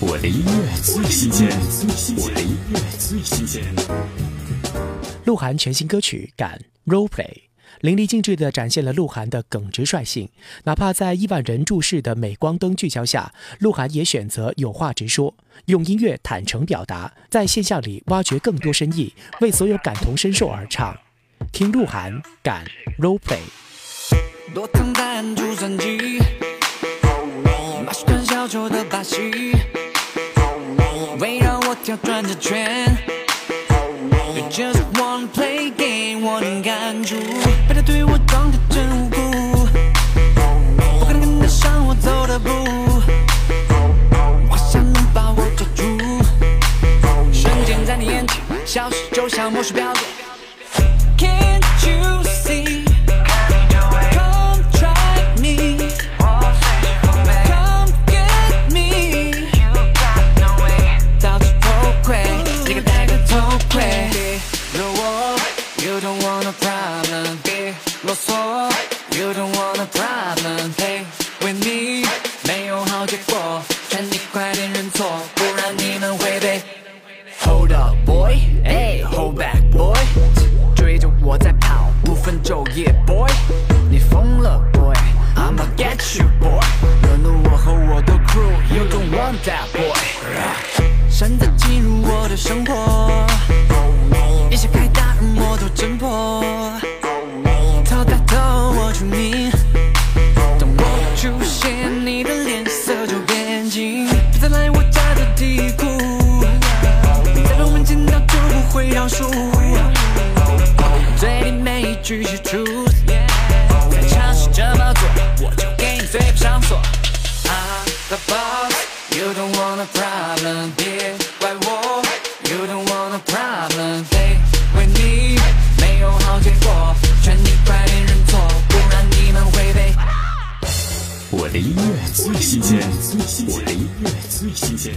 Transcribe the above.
我的音乐最新鲜，我的音乐最新鲜。鹿晗全新歌曲《敢 Role Play》，淋漓尽致地展现了鹿晗的耿直率性。哪怕在亿万人注视的镁光灯聚焦下，鹿晗也选择有话直说，用音乐坦诚表达，在现象里挖掘更多深意，为所有感同身受而唱。听鹿晗《敢 Role Play》。多糖弹珠算机，马戏团小丑的把戏，跳转着圈。You just wanna play game，我能感住，别再对我装的真无辜，不可能跟得上我走的步，我想能把我抓住，瞬间在你眼前消失，就像魔术表演。别啰嗦，You don't want a problem。Play with me，没有好结果，劝你快点认错，不然你们会被。Hold up boy，哎，Hold back boy，追着我在跑，不分昼夜 boy，你疯了 boy，I'ma get you boy，惹怒我和我的 crew，You don't want that boy，现在进入我的生活，句是 truth，再尝试这么做，我就给你嘴不上锁。I'm the boss, you don't want a problem，别怪我，you don't want a problem，play with me，没有好结果，劝你快点认错，不然你们会被。我的音乐最新鲜，我的音乐最新鲜。